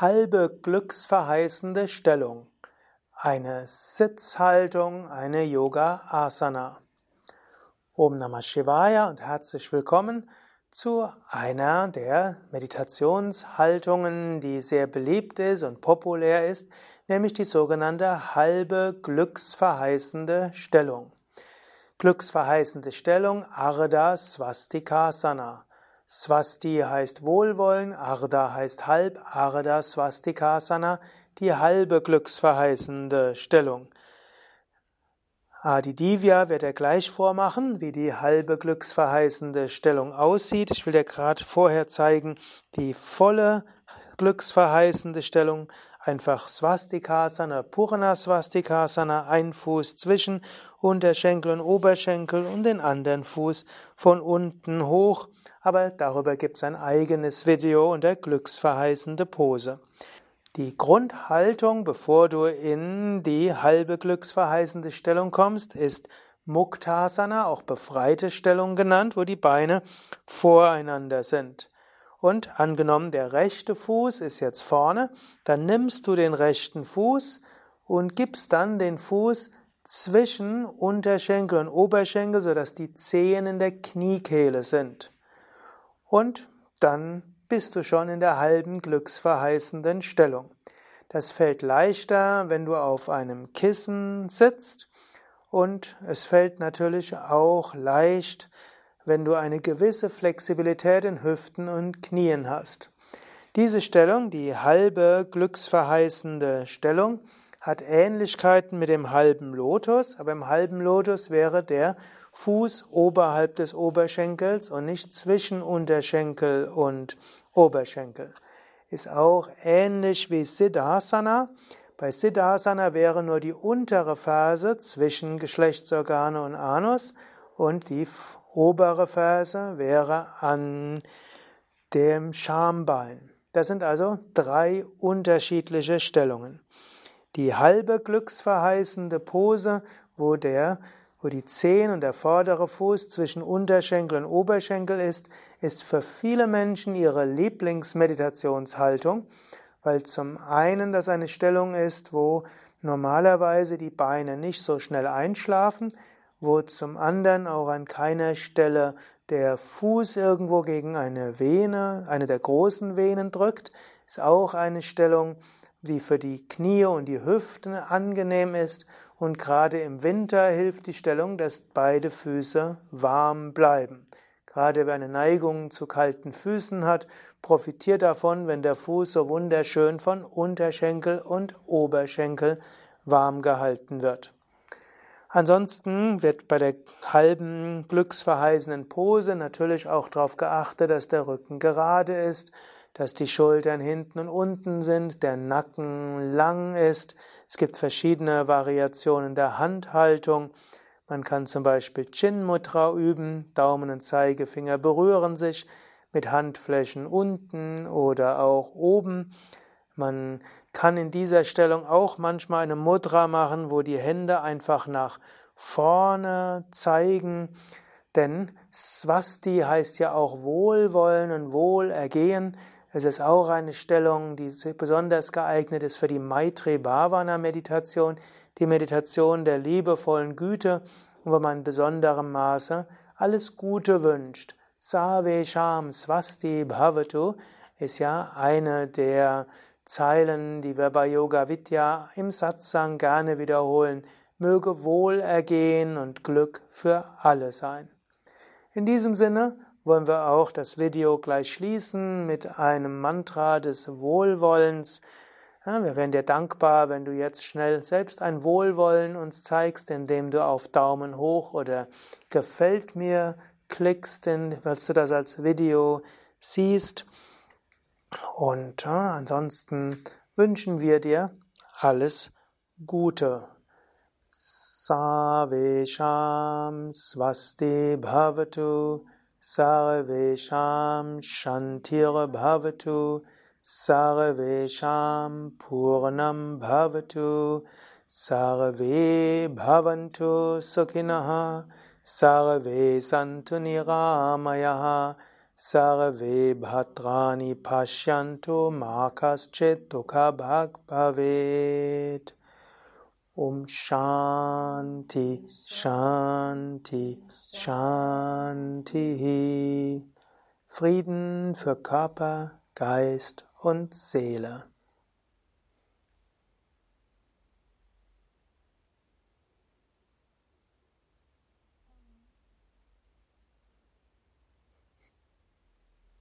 halbe glücksverheißende Stellung. Eine Sitzhaltung, eine Yoga Asana. Om Namah Shivaya und herzlich willkommen zu einer der Meditationshaltungen, die sehr beliebt ist und populär ist, nämlich die sogenannte halbe glücksverheißende Stellung. Glücksverheißende Stellung Ardha Swastikasana. Swasti heißt Wohlwollen, Ardha heißt halb, Ardha Swastikasana, die halbe glücksverheißende Stellung. Adi Divya wird er gleich vormachen, wie die halbe glücksverheißende Stellung aussieht. Ich will dir gerade vorher zeigen, die volle glücksverheißende Stellung. Einfach Swastikasana, Purana Swastikasana, ein Fuß zwischen Unterschenkel und Oberschenkel und den anderen Fuß von unten hoch aber darüber gibt es ein eigenes Video unter glücksverheißende Pose. Die Grundhaltung, bevor du in die halbe glücksverheißende Stellung kommst, ist Muktasana, auch befreite Stellung genannt, wo die Beine voreinander sind. Und angenommen, der rechte Fuß ist jetzt vorne, dann nimmst du den rechten Fuß und gibst dann den Fuß zwischen Unterschenkel und Oberschenkel, sodass die Zehen in der Kniekehle sind und dann bist du schon in der halben glücksverheißenden Stellung. Das fällt leichter, wenn du auf einem Kissen sitzt und es fällt natürlich auch leicht, wenn du eine gewisse Flexibilität in Hüften und Knien hast. Diese Stellung, die halbe glücksverheißende Stellung, hat Ähnlichkeiten mit dem halben Lotus, aber im halben Lotus wäre der Fuß oberhalb des Oberschenkels und nicht zwischen Unterschenkel und Oberschenkel. Ist auch ähnlich wie Siddhasana. Bei Siddhasana wäre nur die untere Ferse zwischen Geschlechtsorgane und Anus und die obere Ferse wäre an dem Schambein. Das sind also drei unterschiedliche Stellungen. Die halbe glücksverheißende Pose, wo der wo die Zehen und der vordere Fuß zwischen Unterschenkel und Oberschenkel ist, ist für viele Menschen ihre Lieblingsmeditationshaltung, weil zum einen das eine Stellung ist, wo normalerweise die Beine nicht so schnell einschlafen, wo zum anderen auch an keiner Stelle der Fuß irgendwo gegen eine Vene, eine der großen Venen drückt, ist auch eine Stellung, die für die Knie und die Hüften angenehm ist und gerade im Winter hilft die Stellung, dass beide Füße warm bleiben. Gerade wer eine Neigung zu kalten Füßen hat, profitiert davon, wenn der Fuß so wunderschön von Unterschenkel und Oberschenkel warm gehalten wird. Ansonsten wird bei der halben glücksverheißenden Pose natürlich auch darauf geachtet, dass der Rücken gerade ist, dass die Schultern hinten und unten sind, der Nacken lang ist. Es gibt verschiedene Variationen der Handhaltung. Man kann zum Beispiel Chin Mudra üben, Daumen und Zeigefinger berühren sich mit Handflächen unten oder auch oben. Man kann in dieser Stellung auch manchmal eine Mudra machen, wo die Hände einfach nach vorne zeigen, denn Swasti heißt ja auch Wohlwollen und Wohlergehen. Es ist auch eine Stellung, die besonders geeignet ist für die Maitri Bhavana Meditation, die Meditation der liebevollen Güte, wo man in besonderem Maße alles Gute wünscht. Savesham Swasti Bhavatu ist ja eine der Zeilen, die wir bei Yoga Vidya im Satsang gerne wiederholen. Möge Wohlergehen und Glück für alle sein. In diesem Sinne wollen wir auch das Video gleich schließen mit einem Mantra des Wohlwollens. Ja, wir wären dir dankbar, wenn du jetzt schnell selbst ein Wohlwollen uns zeigst, indem du auf Daumen hoch oder gefällt mir klickst, dass du das als Video siehst. Und ja, ansonsten wünschen wir dir alles Gute. Savesham Swasti Bhavatu Sarvesham Shantir Bhavatu Sarvesham Purnam Bhavatu Sarve Bhavantu Sukhinaha Sarve Santu Niramayaha Sarve Bhadrani Pashyanto Makas Dukha Bhag Bhavet. Um Shanti, Shanti, Shanti. Frieden für Körper, Geist und Seele.